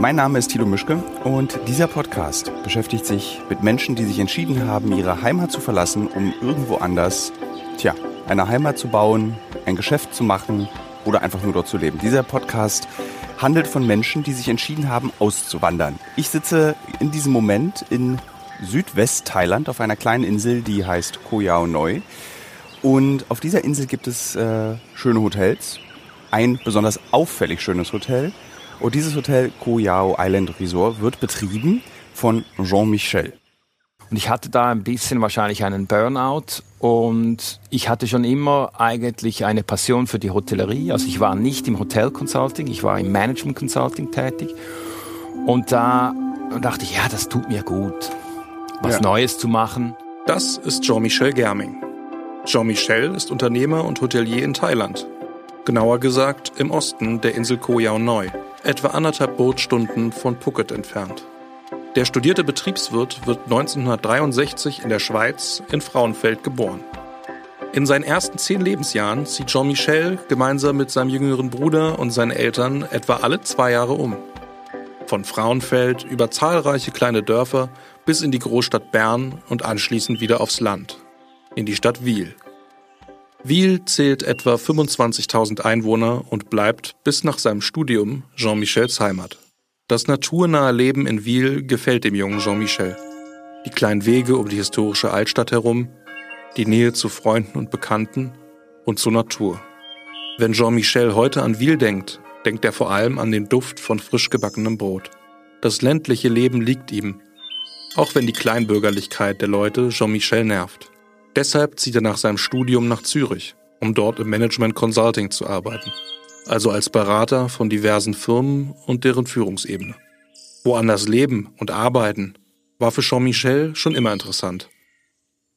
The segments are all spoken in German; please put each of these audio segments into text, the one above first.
Mein Name ist Thilo Mischke und dieser Podcast beschäftigt sich mit Menschen, die sich entschieden haben, ihre Heimat zu verlassen, um irgendwo anders, tja, eine Heimat zu bauen, ein Geschäft zu machen oder einfach nur dort zu leben. Dieser Podcast handelt von Menschen, die sich entschieden haben, auszuwandern. Ich sitze in diesem Moment in Südwest-Thailand auf einer kleinen Insel, die heißt Koh Yao Noi. Und auf dieser Insel gibt es äh, schöne Hotels. Ein besonders auffällig schönes Hotel. Und dieses Hotel Koh Yao Island Resort wird betrieben von Jean-Michel. Und ich hatte da ein bisschen wahrscheinlich einen Burnout und ich hatte schon immer eigentlich eine Passion für die Hotellerie. Also ich war nicht im Hotel Consulting, ich war im Management Consulting tätig. Und da dachte ich, ja, das tut mir gut, was ja. Neues zu machen. Das ist Jean-Michel Germing. Jean-Michel ist Unternehmer und Hotelier in Thailand. Genauer gesagt im Osten der Insel Koh Yao Noi, etwa anderthalb Bootstunden von Phuket entfernt. Der studierte Betriebswirt wird 1963 in der Schweiz in Frauenfeld geboren. In seinen ersten zehn Lebensjahren zieht Jean-Michel gemeinsam mit seinem jüngeren Bruder und seinen Eltern etwa alle zwei Jahre um. Von Frauenfeld über zahlreiche kleine Dörfer bis in die Großstadt Bern und anschließend wieder aufs Land, in die Stadt Wiel. Wiel zählt etwa 25.000 Einwohner und bleibt bis nach seinem Studium Jean-Michels Heimat. Das naturnahe Leben in Wiel gefällt dem jungen Jean-Michel. Die kleinen Wege um die historische Altstadt herum, die Nähe zu Freunden und Bekannten und zur Natur. Wenn Jean-Michel heute an Wiel denkt, denkt er vor allem an den Duft von frisch gebackenem Brot. Das ländliche Leben liegt ihm, auch wenn die Kleinbürgerlichkeit der Leute Jean-Michel nervt. Deshalb zieht er nach seinem Studium nach Zürich, um dort im Management Consulting zu arbeiten also als Berater von diversen Firmen und deren Führungsebene. Woanders leben und arbeiten war für Jean-Michel schon immer interessant.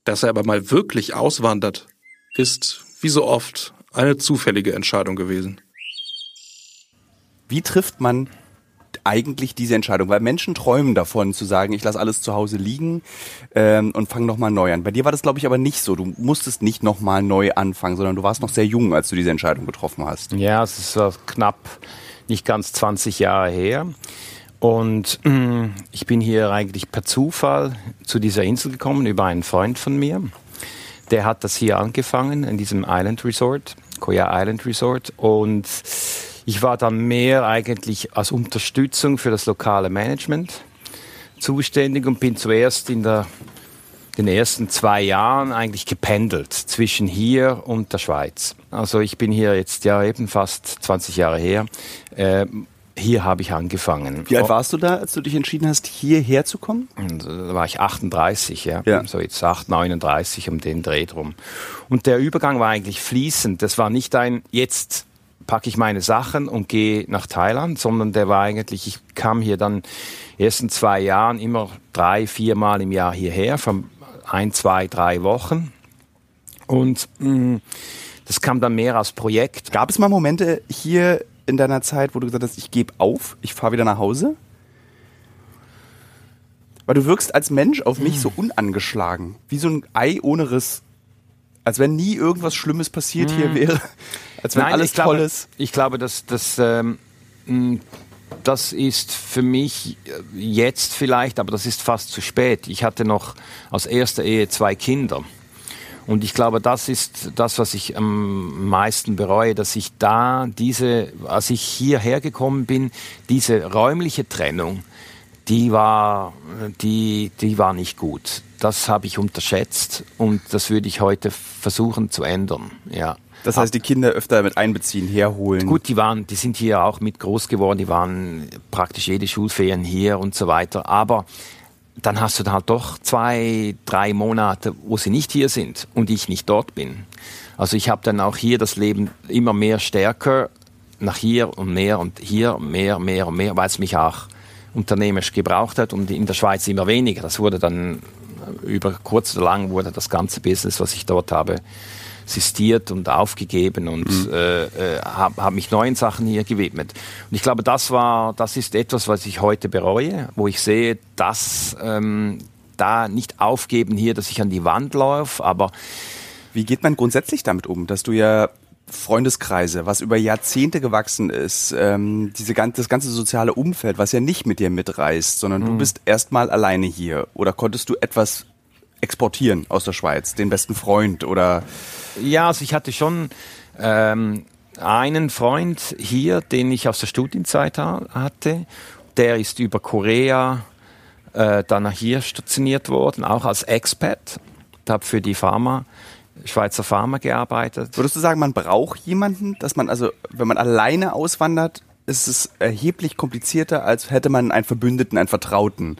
Dass er aber mal wirklich auswandert, ist, wie so oft, eine zufällige Entscheidung gewesen. Wie trifft man eigentlich diese Entscheidung? Weil Menschen träumen davon zu sagen, ich lasse alles zu Hause liegen ähm, und fange nochmal neu an. Bei dir war das, glaube ich, aber nicht so. Du musstest nicht nochmal neu anfangen, sondern du warst noch sehr jung, als du diese Entscheidung getroffen hast. Ja, es ist uh, knapp nicht ganz 20 Jahre her. Und äh, ich bin hier eigentlich per Zufall zu dieser Insel gekommen über einen Freund von mir. Der hat das hier angefangen in diesem Island Resort, Koya Island Resort. Und ich war dann mehr eigentlich als Unterstützung für das lokale Management zuständig und bin zuerst in der, den ersten zwei Jahren eigentlich gependelt zwischen hier und der Schweiz. Also ich bin hier jetzt ja eben fast 20 Jahre her. Äh, hier habe ich angefangen. Wie alt warst du da, als du dich entschieden hast, hierher zu kommen? Da war ich 38, ja. ja. So jetzt 8, 39 um den Dreh drum. Und der Übergang war eigentlich fließend. Das war nicht ein, jetzt packe ich meine Sachen und gehe nach Thailand, sondern der war eigentlich, ich kam hier dann ersten zwei Jahren immer drei, viermal im Jahr hierher, von ein, zwei, drei Wochen. Und mh, mm, das kam dann mehr als Projekt. Gab es mal Momente hier in deiner Zeit, wo du gesagt hast, ich gebe auf, ich fahre wieder nach Hause? Weil du wirkst als Mensch auf mich so unangeschlagen, wie so ein Ei ohne Riss. Als wenn nie irgendwas Schlimmes passiert hm. hier wäre. Als wenn Nein, alles toll glaube, ist. Ich glaube, dass das, ähm, das ist für mich jetzt vielleicht, aber das ist fast zu spät. Ich hatte noch aus erster Ehe zwei Kinder. Und ich glaube, das ist das, was ich am meisten bereue, dass ich da diese, als ich hierher gekommen bin, diese räumliche Trennung, die war, die, die war nicht gut. Das habe ich unterschätzt und das würde ich heute versuchen zu ändern. Ja. Das heißt, die Kinder öfter mit einbeziehen, herholen. Gut, die waren, die sind hier auch mit groß geworden, die waren praktisch jede Schulferien hier und so weiter. Aber dann hast du da halt doch zwei, drei Monate, wo sie nicht hier sind und ich nicht dort bin. Also ich habe dann auch hier das Leben immer mehr stärker nach hier und mehr und hier mehr, mehr und mehr, weil es mich auch unternehmerisch gebraucht hat und in der Schweiz immer weniger. Das wurde dann über kurz oder lang wurde das ganze Business, was ich dort habe, sistiert und aufgegeben und mhm. äh, äh, habe hab mich neuen Sachen hier gewidmet. Und ich glaube, das war, das ist etwas, was ich heute bereue, wo ich sehe, dass ähm, da nicht aufgeben hier, dass ich an die Wand laufe, aber wie geht man grundsätzlich damit um, dass du ja Freundeskreise, was über Jahrzehnte gewachsen ist, ähm, diese ganze, das ganze soziale Umfeld, was ja nicht mit dir mitreist, sondern mhm. du bist erstmal alleine hier. Oder konntest du etwas exportieren aus der Schweiz, den besten Freund oder? Ja, also ich hatte schon ähm, einen Freund hier, den ich aus der Studienzeit hatte. Der ist über Korea äh, dann nach hier stationiert worden, auch als Expat. Ich habe für die Pharma Schweizer Pharma gearbeitet. Würdest du sagen, man braucht jemanden, dass man also, wenn man alleine auswandert, ist es erheblich komplizierter, als hätte man einen Verbündeten, einen Vertrauten?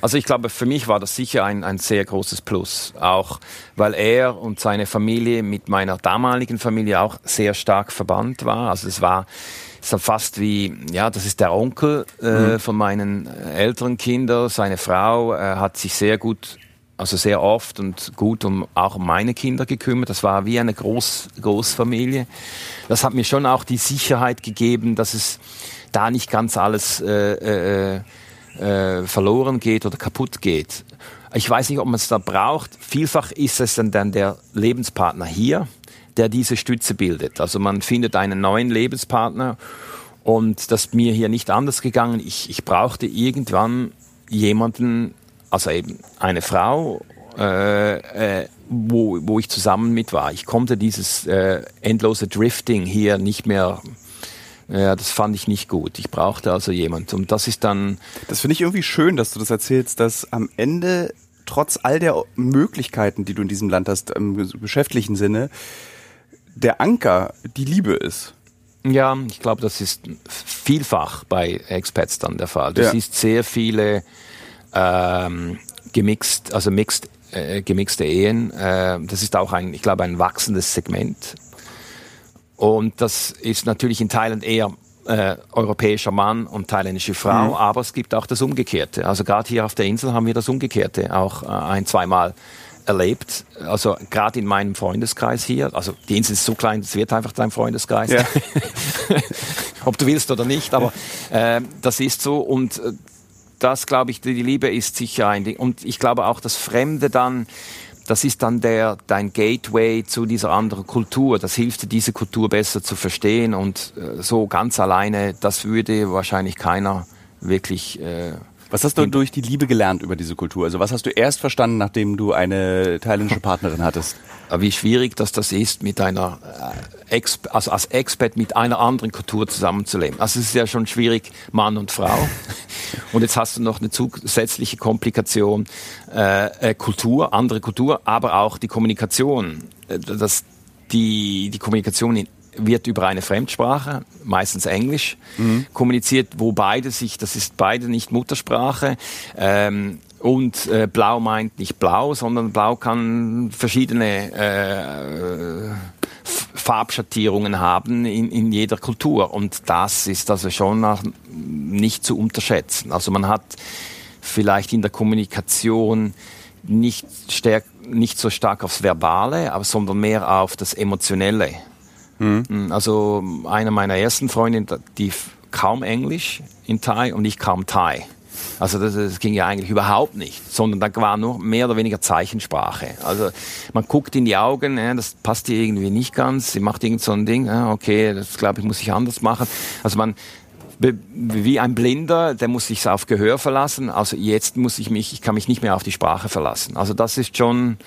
Also ich glaube, für mich war das sicher ein, ein sehr großes Plus, auch weil er und seine Familie mit meiner damaligen Familie auch sehr stark verbannt war. Also es war so fast wie, ja, das ist der Onkel äh, mhm. von meinen älteren Kindern. Seine Frau äh, hat sich sehr gut also sehr oft und gut um auch um meine Kinder gekümmert. Das war wie eine Groß, Großfamilie. Das hat mir schon auch die Sicherheit gegeben, dass es da nicht ganz alles äh, äh, äh, verloren geht oder kaputt geht. Ich weiß nicht, ob man es da braucht. Vielfach ist es dann, dann der Lebenspartner hier, der diese Stütze bildet. Also man findet einen neuen Lebenspartner und das ist mir hier nicht anders gegangen. Ich, ich brauchte irgendwann jemanden, also eben eine Frau, äh, äh, wo, wo ich zusammen mit war. Ich konnte dieses äh, endlose Drifting hier nicht mehr ja, das fand ich nicht gut. Ich brauchte also jemand. Und das ist dann. Das finde ich irgendwie schön, dass du das erzählst, dass am Ende trotz all der Möglichkeiten, die du in diesem Land hast, im geschäftlichen Sinne, der Anker die Liebe ist. Ja, ich glaube, das ist vielfach bei Expats dann der Fall. Du ja. siehst sehr viele ähm, gemixt, also mixed, äh, gemixte Ehen. Äh, das ist auch ein, ich glaube, ein wachsendes Segment. Und das ist natürlich in Thailand eher äh, europäischer Mann und thailändische Frau, mhm. aber es gibt auch das Umgekehrte. Also gerade hier auf der Insel haben wir das Umgekehrte auch äh, ein, zweimal erlebt. Also gerade in meinem Freundeskreis hier, also die Insel ist so klein, es wird einfach dein Freundeskreis. Ja. Ob du willst oder nicht, aber äh, das ist so und äh, das glaube ich, die Liebe ist sicher ein Ding. Und ich glaube auch, das Fremde dann, das ist dann der, dein Gateway zu dieser anderen Kultur. Das hilft dir, diese Kultur besser zu verstehen. Und äh, so ganz alleine, das würde wahrscheinlich keiner wirklich äh, was hast du durch die Liebe gelernt über diese Kultur? Also was hast du erst verstanden, nachdem du eine thailändische Partnerin hattest? Wie schwierig dass das ist, mit einer äh, Ex also als Expert mit einer anderen Kultur zusammenzuleben. Also es ist ja schon schwierig, Mann und Frau. Und jetzt hast du noch eine zusätzliche Komplikation, äh, äh, Kultur, andere Kultur, aber auch die Kommunikation. Äh, das, die, die Kommunikation in wird über eine Fremdsprache, meistens Englisch, mhm. kommuniziert, wo beide sich, das ist beide nicht Muttersprache. Ähm, und äh, blau meint nicht blau, sondern blau kann verschiedene äh, Farbschattierungen haben in, in jeder Kultur. Und das ist also schon nicht zu unterschätzen. Also man hat vielleicht in der Kommunikation nicht, stärk, nicht so stark aufs Verbale, aber sondern mehr auf das Emotionelle. Mhm. Also eine meiner ersten Freundinnen, die kaum Englisch in Thai und ich kaum Thai. Also das, das, ging ja eigentlich überhaupt nicht, sondern da war nur mehr oder weniger Zeichensprache. Also man guckt in die Augen, ja, das passt ihr irgendwie nicht ganz, sie macht irgend so ein Ding, ja, okay, das glaube ich muss ich anders machen. Also man wie ein Blinder, der muss sich auf Gehör verlassen. Also jetzt muss ich mich, ich kann mich nicht mehr auf die Sprache verlassen. Also das ist schon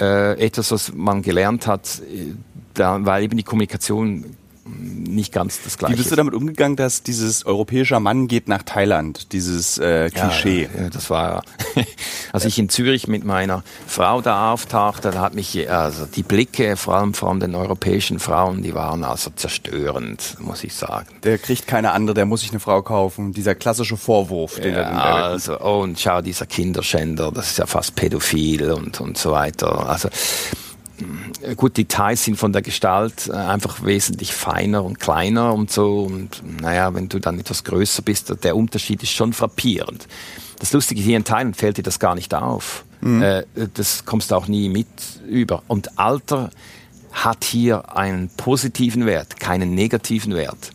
äh, etwas, was man gelernt hat, äh, da, weil eben die Kommunikation nicht ganz das Gleiche. Wie bist du damit umgegangen, dass dieses europäischer Mann geht nach Thailand, dieses äh, Klischee? Ja, das war, als ich in Zürich mit meiner Frau da auftauchte, da hat mich, also die Blicke, vor allem von den europäischen Frauen, die waren also zerstörend, muss ich sagen. Der kriegt keine andere, der muss sich eine Frau kaufen, dieser klassische Vorwurf. Den ja, er, also, oh, und schau, dieser Kinderschänder, das ist ja fast pädophil und, und so weiter. Also, gut, Details sind von der Gestalt äh, einfach wesentlich feiner und kleiner und so. Und naja, wenn du dann etwas größer bist, der Unterschied ist schon frappierend. Das Lustige hier in Thailand fällt dir das gar nicht auf. Mhm. Äh, das kommst du auch nie mit über. Und Alter hat hier einen positiven Wert, keinen negativen Wert.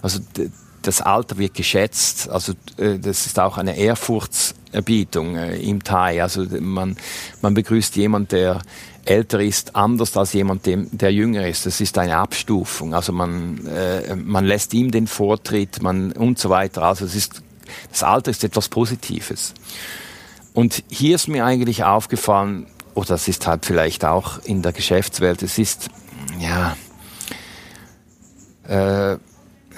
Also das Alter wird geschätzt. Also äh, das ist auch eine Ehrfurchtserbietung äh, im Thai. Also man, man begrüßt jemanden, der älter ist, anders als jemand, der jünger ist. Das ist eine Abstufung. Also man, äh, man lässt ihm den Vortritt man, und so weiter. Also es ist, das Alter ist etwas Positives. Und hier ist mir eigentlich aufgefallen, oder das ist halt vielleicht auch in der Geschäftswelt, es ist, ja, äh,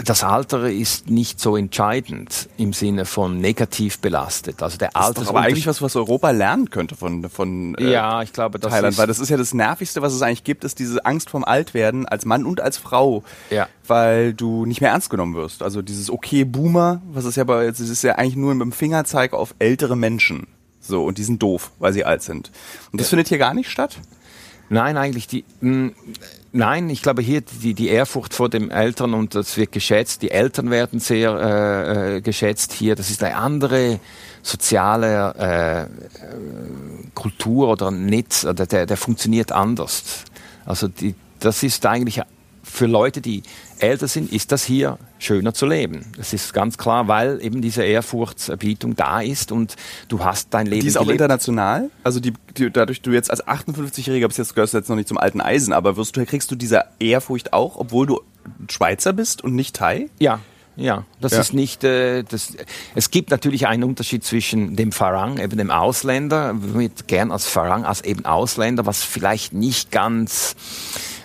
das Alter ist nicht so entscheidend im Sinne von negativ belastet. Also der Alter ist aber eigentlich was, was Europa lernen könnte von von äh, ja, ich glaube, das Thailand, weil das ist ja das nervigste, was es eigentlich gibt, ist diese Angst vorm Altwerden als Mann und als Frau, ja. weil du nicht mehr ernst genommen wirst. Also dieses okay Boomer, was ist ja bei, es ist ja eigentlich nur mit dem Fingerzeig auf ältere Menschen. So und die sind doof, weil sie alt sind. Und das ja. findet hier gar nicht statt. Nein, eigentlich die. Mh, hm, nein, ich glaube hier die, die Ehrfurcht vor dem Eltern und das wird geschätzt. Die Eltern werden sehr äh, äh, geschätzt hier. Das ist eine andere soziale äh, Kultur oder Netz, oder der, der funktioniert anders. Also die, das ist eigentlich für Leute, die älter sind, ist das hier schöner zu leben. Das ist ganz klar, weil eben diese Ehrfurchtserbietung da ist und du hast dein Leben. Die ist auch gelebt. international. Also die, die, dadurch du jetzt als 58-Jähriger bist, jetzt gehörst du jetzt noch nicht zum alten Eisen, aber wirst du, kriegst du diese Ehrfurcht auch, obwohl du Schweizer bist und nicht Thai? Ja, ja, das ja. ist nicht. Äh, das, es gibt natürlich einen Unterschied zwischen dem Farang, eben dem Ausländer, wird gern als Farang, als eben Ausländer, was vielleicht nicht ganz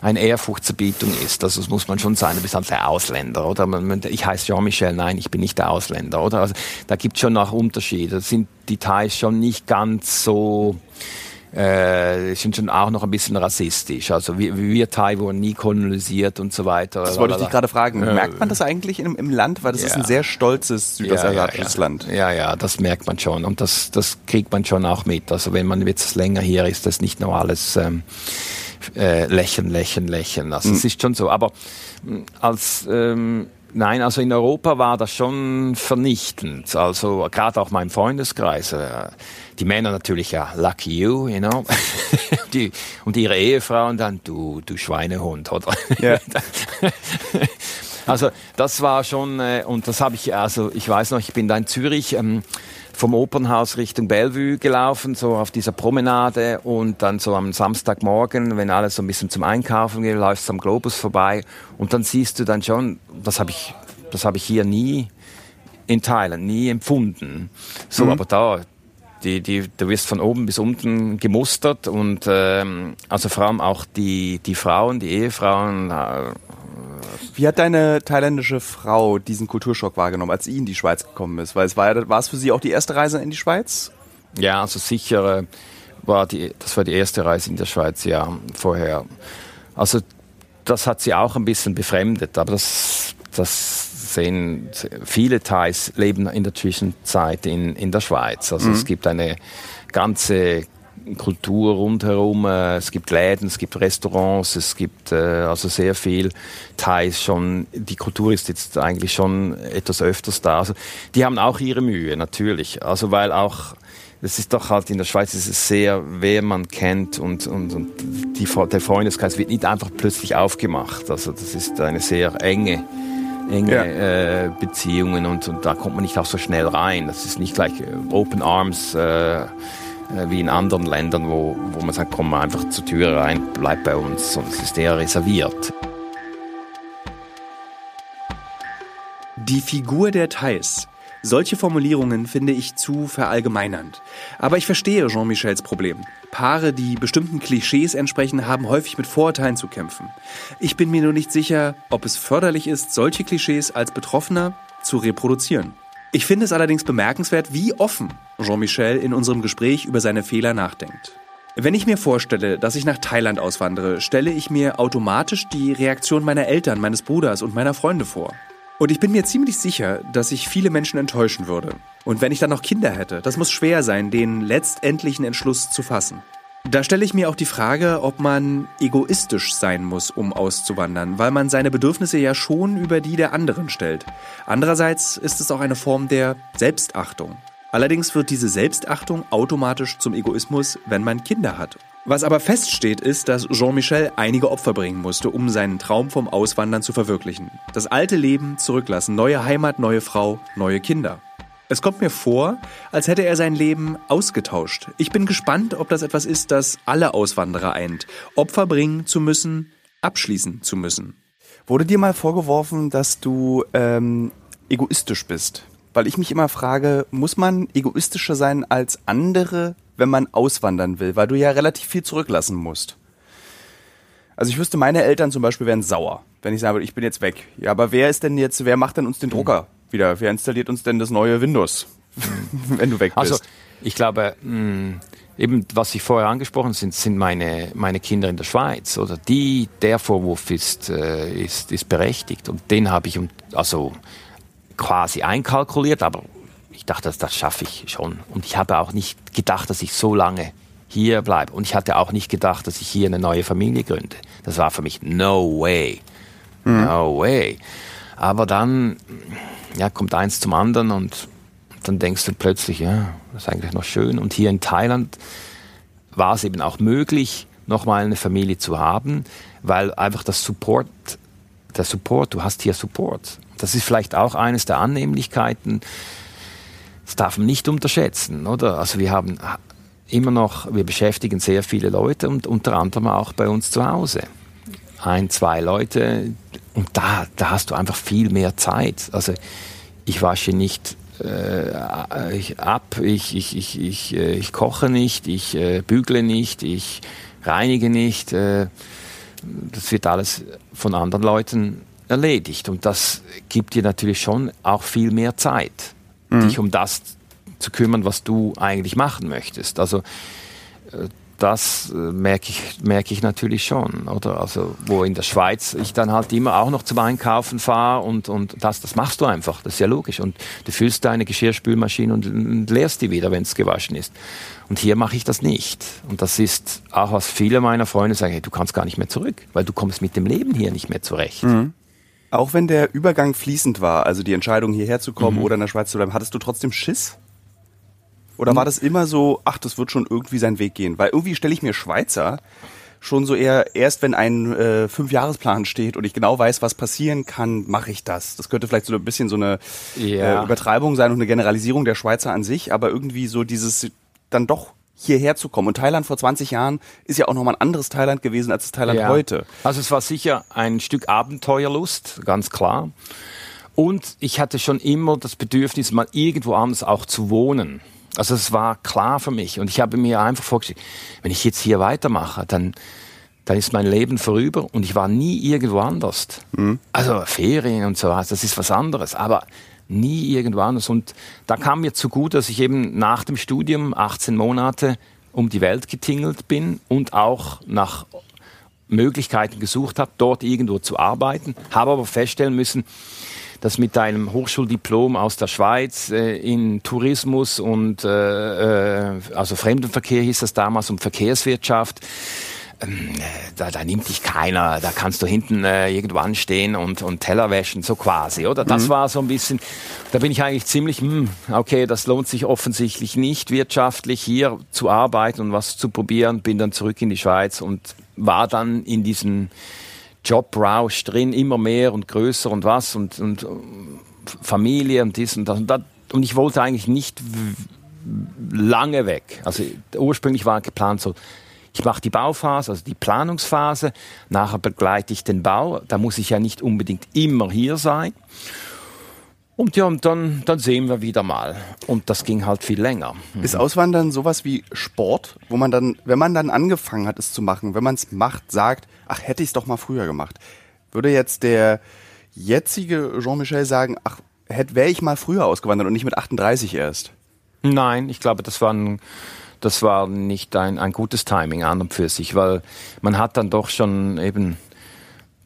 eine Ehrfurchtserbietung ist. Also das muss man schon sein, du bist halt der Ausländer, oder? Ich heiße Jean-Michel, nein, ich bin nicht der Ausländer, oder? Also da gibt es schon noch Unterschiede. Das sind Details schon nicht ganz so äh, sind schon auch noch ein bisschen rassistisch. Also wir, wir Thai wurden nie kolonisiert und so weiter. Das wollte ich dich gerade fragen. Merkt man das eigentlich im, im Land? Weil das ja. ist ein sehr stolzes südostasiatisches ja, ja, Land. Ja, ja, das merkt man schon. Und das, das kriegt man schon auch mit. Also wenn man jetzt länger hier ist, das nicht nur alles ähm, äh, lächeln, lächeln, lächeln. Also mhm. es ist schon so. Aber hm, als ähm, Nein, also in Europa war das schon vernichtend. Also gerade auch mein Freundeskreis. Äh, die Männer natürlich ja, lucky you, you know. die, und ihre Ehefrauen dann, du, du Schweinehund, oder? Yeah. also das war schon, äh, und das habe ich, also ich weiß noch, ich bin da in Zürich. Ähm, vom Opernhaus Richtung Bellevue gelaufen, so auf dieser Promenade und dann so am Samstagmorgen, wenn alles so ein bisschen zum Einkaufen geht, läufst du am Globus vorbei und dann siehst du dann schon, das habe ich, das habe ich hier nie in Thailand, nie empfunden. So, mhm. aber da, die, die, du wirst von oben bis unten gemustert und ähm, also vor allem auch die, die Frauen, die Ehefrauen, äh, wie hat deine thailändische Frau diesen Kulturschock wahrgenommen, als sie in die Schweiz gekommen ist? Weil es war, war es für sie auch die erste Reise in die Schweiz? Ja, also sicher äh, war die, das war die erste Reise in der Schweiz, ja, vorher. Also das hat sie auch ein bisschen befremdet, aber das, das sehen viele Thais leben in der Zwischenzeit in, in der Schweiz. Also mhm. es gibt eine ganze Kultur rundherum. Äh, es gibt Läden, es gibt Restaurants, es gibt äh, also sehr viel Thais schon. Die Kultur ist jetzt eigentlich schon etwas öfters da. Also die haben auch ihre Mühe natürlich. Also weil auch es ist doch halt in der Schweiz ist es sehr, wer man kennt und, und, und die, der Freundeskreis wird nicht einfach plötzlich aufgemacht. Also das ist eine sehr enge enge ja. äh, Beziehungen und, und da kommt man nicht auch so schnell rein. Das ist nicht gleich äh, Open Arms. Äh, äh, wie in anderen Ländern, wo, wo man sagt, komm mal einfach zur Tür rein, bleib bei uns, sonst ist der reserviert. Die Figur der Thais. Solche Formulierungen finde ich zu verallgemeinernd. Aber ich verstehe Jean-Michels Problem. Paare, die bestimmten Klischees entsprechen, haben häufig mit Vorurteilen zu kämpfen. Ich bin mir nur nicht sicher, ob es förderlich ist, solche Klischees als Betroffener zu reproduzieren. Ich finde es allerdings bemerkenswert, wie offen Jean-Michel in unserem Gespräch über seine Fehler nachdenkt. Wenn ich mir vorstelle, dass ich nach Thailand auswandere, stelle ich mir automatisch die Reaktion meiner Eltern, meines Bruders und meiner Freunde vor. Und ich bin mir ziemlich sicher, dass ich viele Menschen enttäuschen würde. Und wenn ich dann noch Kinder hätte, das muss schwer sein, den letztendlichen Entschluss zu fassen. Da stelle ich mir auch die Frage, ob man egoistisch sein muss, um auszuwandern, weil man seine Bedürfnisse ja schon über die der anderen stellt. Andererseits ist es auch eine Form der Selbstachtung. Allerdings wird diese Selbstachtung automatisch zum Egoismus, wenn man Kinder hat Was aber feststeht, ist, dass Jean-Michel einige Opfer bringen musste, um seinen Traum vom Auswandern zu verwirklichen. Das alte Leben zurücklassen, neue Heimat, neue Frau, neue Kinder. Es kommt mir vor, als hätte er sein Leben ausgetauscht. Ich bin gespannt, ob das etwas ist, das alle Auswanderer eint. Opfer bringen zu müssen, abschließen zu müssen. Wurde dir mal vorgeworfen, dass du ähm, egoistisch bist? Weil ich mich immer frage, muss man egoistischer sein als andere, wenn man auswandern will? Weil du ja relativ viel zurücklassen musst. Also ich wüsste, meine Eltern zum Beispiel wären sauer, wenn ich sage, ich bin jetzt weg. Ja, aber wer ist denn jetzt, wer macht denn uns den Drucker wieder? Wer installiert uns denn das neue Windows, wenn du weg bist? Also ich glaube, mh, eben was ich vorher angesprochen sind, sind meine, meine Kinder in der Schweiz. Oder die, der Vorwurf ist, äh, ist, ist berechtigt. Und den habe ich also quasi einkalkuliert, aber ich dachte, das, schaffe ich schon. Und ich habe auch nicht gedacht, dass ich so lange hier bleibe. Und ich hatte auch nicht gedacht, dass ich hier eine neue Familie gründe. Das war für mich no way. Mhm. No way. Aber dann ja, kommt eins zum anderen und dann denkst du plötzlich, ja, das ist eigentlich noch schön. Und hier in Thailand war es eben auch möglich, nochmal eine Familie zu haben, weil einfach das Support, der Support, du hast hier Support. Das ist vielleicht auch eines der Annehmlichkeiten, das darf man nicht unterschätzen, oder? Also wir haben immer noch, wir beschäftigen sehr viele Leute und unter anderem auch bei uns zu Hause. Ein, zwei Leute und da, da hast du einfach viel mehr Zeit. Also ich wasche nicht äh, ich ab, ich, ich, ich, ich, äh, ich koche nicht, ich äh, bügle nicht, ich reinige nicht. Äh, das wird alles von anderen Leuten erledigt und das gibt dir natürlich schon auch viel mehr Zeit mhm. dich um das zu kümmern, was du eigentlich machen möchtest. Also äh, das äh, merke ich, merke ich natürlich schon, oder? Also, wo in der Schweiz ich dann halt immer auch noch zum Einkaufen fahre und, und das, das machst du einfach, das ist ja logisch. Und du füllst deine Geschirrspülmaschine und, und leerst die wieder, wenn es gewaschen ist. Und hier mache ich das nicht. Und das ist auch, was viele meiner Freunde sagen, hey, du kannst gar nicht mehr zurück, weil du kommst mit dem Leben hier nicht mehr zurecht. Mhm. Auch wenn der Übergang fließend war, also die Entscheidung hierher zu kommen mhm. oder in der Schweiz zu bleiben, hattest du trotzdem Schiss? Oder war das immer so, ach, das wird schon irgendwie seinen Weg gehen? Weil irgendwie stelle ich mir Schweizer schon so eher, erst wenn ein äh, Fünfjahresplan steht und ich genau weiß, was passieren kann, mache ich das. Das könnte vielleicht so ein bisschen so eine ja. äh, Übertreibung sein und eine Generalisierung der Schweizer an sich, aber irgendwie so dieses dann doch hierher zu kommen. Und Thailand vor 20 Jahren ist ja auch nochmal ein anderes Thailand gewesen als das Thailand ja. heute. Also es war sicher ein Stück Abenteuerlust, ganz klar. Und ich hatte schon immer das Bedürfnis, mal irgendwo anders auch zu wohnen. Also es war klar für mich. Und ich habe mir einfach vorgestellt, wenn ich jetzt hier weitermache, dann, dann ist mein Leben vorüber und ich war nie irgendwo anders. Mhm. Also Ferien und so was, das ist was anderes. Aber nie irgendwo anders. Und da kam mir zugute, dass ich eben nach dem Studium 18 Monate um die Welt getingelt bin und auch nach Möglichkeiten gesucht habe, dort irgendwo zu arbeiten, habe aber feststellen müssen, dass mit einem Hochschuldiplom aus der Schweiz äh, in Tourismus und äh, äh also Fremdenverkehr hieß das damals und Verkehrswirtschaft da, da nimmt dich keiner, da kannst du hinten äh, irgendwo anstehen und, und Teller wäschen, so quasi, oder? Das mhm. war so ein bisschen, da bin ich eigentlich ziemlich, mh, hm, okay, das lohnt sich offensichtlich nicht wirtschaftlich hier zu arbeiten und was zu probieren, bin dann zurück in die Schweiz und war dann in diesem Jobrausch drin, immer mehr und größer und was und, und Familie und dies und das und das. Und ich wollte eigentlich nicht lange weg. Also ursprünglich war geplant so ich mache die Bauphase, also die Planungsphase, nachher begleite ich den Bau. Da muss ich ja nicht unbedingt immer hier sein. Und ja, und dann, dann sehen wir wieder mal. Und das ging halt viel länger. Mhm. Ist Auswandern sowas wie Sport, wo man dann, wenn man dann angefangen hat, es zu machen, wenn man es macht, sagt, ach, hätte ich es doch mal früher gemacht. Würde jetzt der jetzige Jean-Michel sagen, ach, wäre ich mal früher ausgewandert und nicht mit 38 erst? Nein, ich glaube, das war ein das war nicht ein, ein gutes Timing an und für sich, weil man hat dann doch schon eben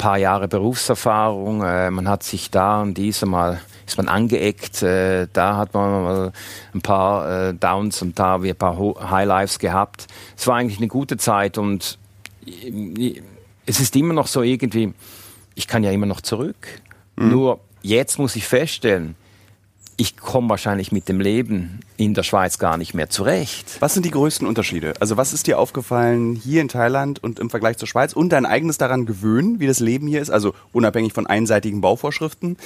paar Jahre Berufserfahrung, äh, man hat sich da und diese mal ist man angeeckt, äh, da hat man mal ein paar äh, Downs und da wir ein paar Highlives gehabt. Es war eigentlich eine gute Zeit und es ist immer noch so irgendwie, ich kann ja immer noch zurück. Mhm. Nur jetzt muss ich feststellen, ich komme wahrscheinlich mit dem Leben in der Schweiz gar nicht mehr zurecht. Was sind die größten Unterschiede? Also was ist dir aufgefallen hier in Thailand und im Vergleich zur Schweiz und dein eigenes daran gewöhnen, wie das Leben hier ist, also unabhängig von einseitigen Bauvorschriften?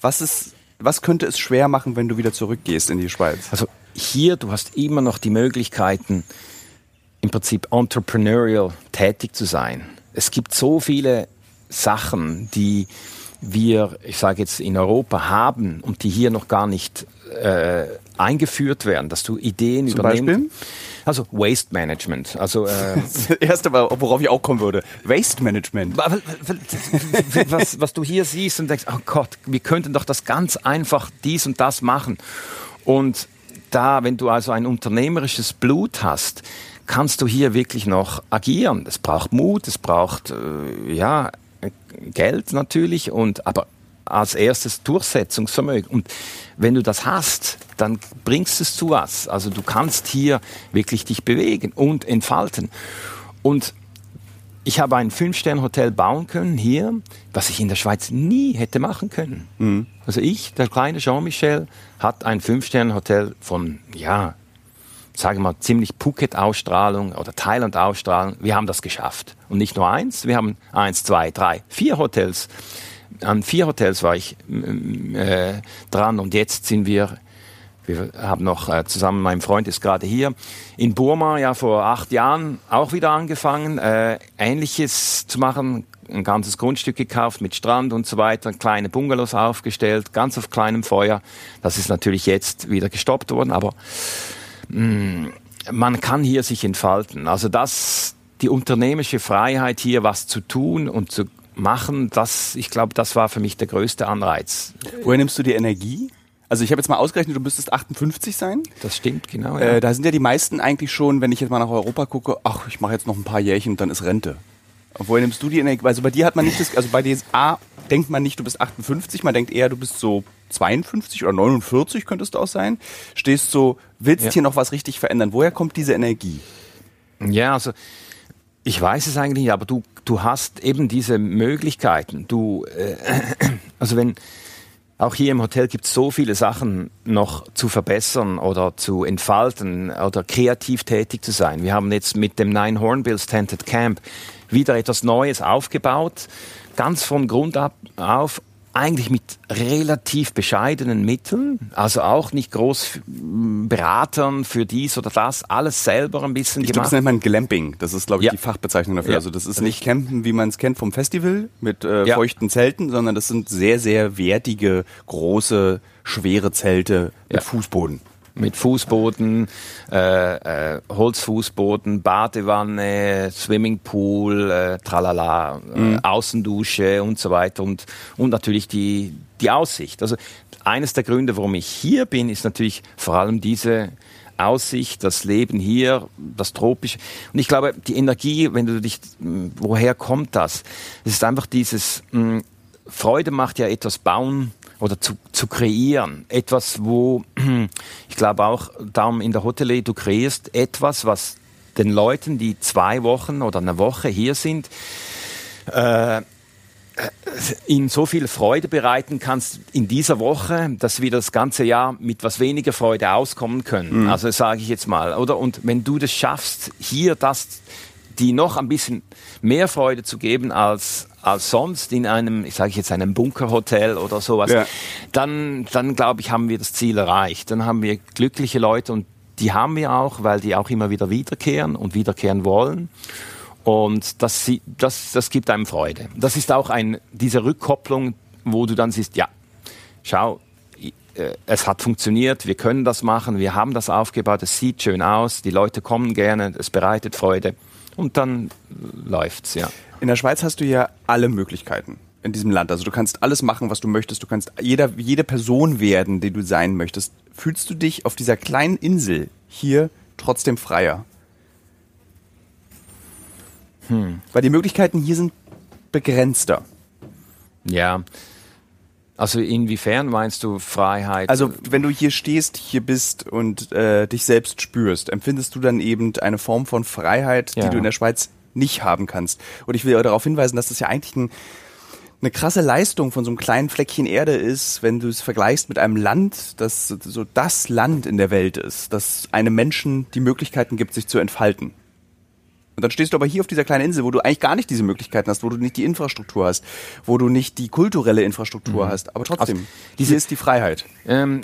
Was ist, was könnte es schwer machen, wenn du wieder zurückgehst in die Schweiz? Also hier, du hast immer noch die Möglichkeiten, im Prinzip entrepreneurial tätig zu sein. Es gibt so viele Sachen, die wir, ich sage jetzt, in Europa haben und die hier noch gar nicht äh, eingeführt werden, dass du Ideen Zum übernehmen. Beispiel? Also Waste Management. Also äh, Das erste, worauf ich auch kommen würde. Waste Management. was, was du hier siehst und denkst, oh Gott, wir könnten doch das ganz einfach dies und das machen. Und da, wenn du also ein unternehmerisches Blut hast, kannst du hier wirklich noch agieren. Es braucht Mut, es braucht äh, ja Geld natürlich und aber als erstes Durchsetzungsvermögen. Und wenn du das hast, dann bringst es zu was. Also du kannst hier wirklich dich bewegen und entfalten. Und ich habe ein Fünf-Sterne-Hotel bauen können hier, was ich in der Schweiz nie hätte machen können. Also ich, der kleine Jean-Michel, hat ein Fünf-Sterne-Hotel von, ja, sagen wir mal, ziemlich Phuket-Ausstrahlung oder Thailand-Ausstrahlung. Wir haben das geschafft. Und nicht nur eins, wir haben eins, zwei, drei, vier Hotels. An vier Hotels war ich äh, dran und jetzt sind wir wir haben noch äh, zusammen, mein Freund ist gerade hier, in Burma ja vor acht Jahren auch wieder angefangen, äh, Ähnliches zu machen, ein ganzes Grundstück gekauft mit Strand und so weiter, kleine Bungalows aufgestellt, ganz auf kleinem Feuer. Das ist natürlich jetzt wieder gestoppt worden, aber man kann hier sich entfalten. Also das, die unternehmerische Freiheit hier was zu tun und zu machen, das, ich glaube, das war für mich der größte Anreiz. Woher nimmst du die Energie? Also ich habe jetzt mal ausgerechnet, du müsstest 58 sein. Das stimmt, genau. Ja. Äh, da sind ja die meisten eigentlich schon, wenn ich jetzt mal nach Europa gucke, ach, ich mache jetzt noch ein paar Jährchen und dann ist Rente. Und woher nimmst du die Energie? Also bei dir hat man nicht das, also bei dir ist A, denkt man nicht, du bist 58, man denkt eher, du bist so 52 oder 49 könntest du auch sein. Stehst so, willst Ja. hier noch was richtig verändern. Woher kommt diese Energie? Ja, also ich weiß es eigentlich nicht, aber du, du hast eben diese Möglichkeiten. Du, äh, also wenn auch hier im Hotel gibt es so viele Sachen noch zu verbessern oder zu entfalten oder kreativ tätig zu sein. Wir haben jetzt mit dem Nine Hornbills Tented Camp wieder etwas Neues aufgebaut, ganz von Grund ab auf, eigentlich mit relativ bescheidenen Mitteln, also auch nicht groß Beratern für dies oder das, alles selber ein bisschen Ich glaube, das gemacht. nennt man Glamping. Das ist, glaube ich, Ja. die Fachbezeichnung dafür. Ja. Also das ist nicht Campen, wie man es kennt vom Festival mit äh, Ja. feuchten Zelten, sondern das sind sehr, sehr wertige, große, schwere Zelte mit. Fußboden. Mit Fußboden, äh, äh, Holzfußboden, Badewanne, Swimmingpool, äh, tralala, Mhm. äh, Außendusche und so weiter und, und natürlich die, die Aussicht. Also eines der Gründe, warum ich hier bin, ist natürlich vor allem diese Aussicht, das Leben hier, das Tropische. Und ich glaube, die Energie, wenn du dich, mh, woher kommt das? Es ist einfach dieses, mh, Freude macht ja etwas bauen oder zu, zu kreieren. Etwas, wo, ich glaube auch, darum in der Hotelier, du kreierst etwas, was den Leuten, die zwei Wochen oder eine Woche hier sind, äh, ihnen so viel Freude bereiten kannst in dieser Woche, dass wir das ganze Jahr mit was weniger Freude auskommen können. Also sage ich jetzt mal, oder? Und wenn du das schaffst, hier das, die noch ein bisschen mehr Freude zu geben als als sonst in einem, ich sage jetzt einem Bunkerhotel oder sowas, Ja. dann, dann glaube ich, haben wir das Ziel erreicht. Dann haben wir glückliche Leute und die haben wir auch, weil die auch immer wieder wiederkehren und wiederkehren wollen. Und das, das, das gibt einem Freude. Das ist auch ein, diese Rückkopplung, wo du dann siehst, ja, schau, äh, es hat funktioniert, wir können das machen, wir haben das aufgebaut, es sieht schön aus, die Leute kommen gerne, es bereitet Freude und dann läuft's, ja. In der Schweiz hast du ja alle Möglichkeiten in diesem Land. Also du kannst alles machen, was du möchtest. Du kannst jeder, jede Person werden, die du sein möchtest. Fühlst du dich auf dieser kleinen Insel hier trotzdem freier? Weil die Möglichkeiten hier sind begrenzter. Ja. Also inwiefern meinst du Freiheit? Also wenn du hier stehst, hier bist und äh, dich selbst spürst, empfindest du dann eben eine Form von Freiheit, Ja. die du in der Schweiz nicht haben kannst. Und ich will darauf hinweisen, dass das ja eigentlich ein eine krasse Leistung von so einem kleinen Fleckchen Erde ist, wenn du es vergleichst mit einem Land, das so das Land in der Welt ist, das einem Menschen die Möglichkeiten gibt, sich zu entfalten. Und dann stehst du aber hier auf dieser kleinen Insel, wo du eigentlich gar nicht diese Möglichkeiten hast, wo du nicht die Infrastruktur hast, wo du nicht die kulturelle Infrastruktur mhm. hast. Aber trotzdem, also, diese ist die Freiheit. Ähm,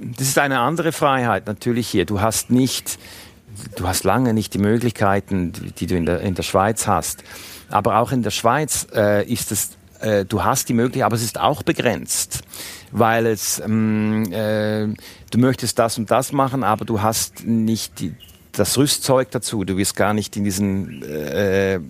das ist eine andere Freiheit natürlich hier. Du hast nicht, du hast lange nicht die Möglichkeiten, die du in der, in der Schweiz hast. Aber auch in der Schweiz äh, ist es, äh, du hast die Möglichkeit, aber es ist auch begrenzt weil es ähm, äh, du möchtest das und das machen, aber du hast nicht die, das Rüstzeug dazu. Du wirst gar nicht in diesen äh,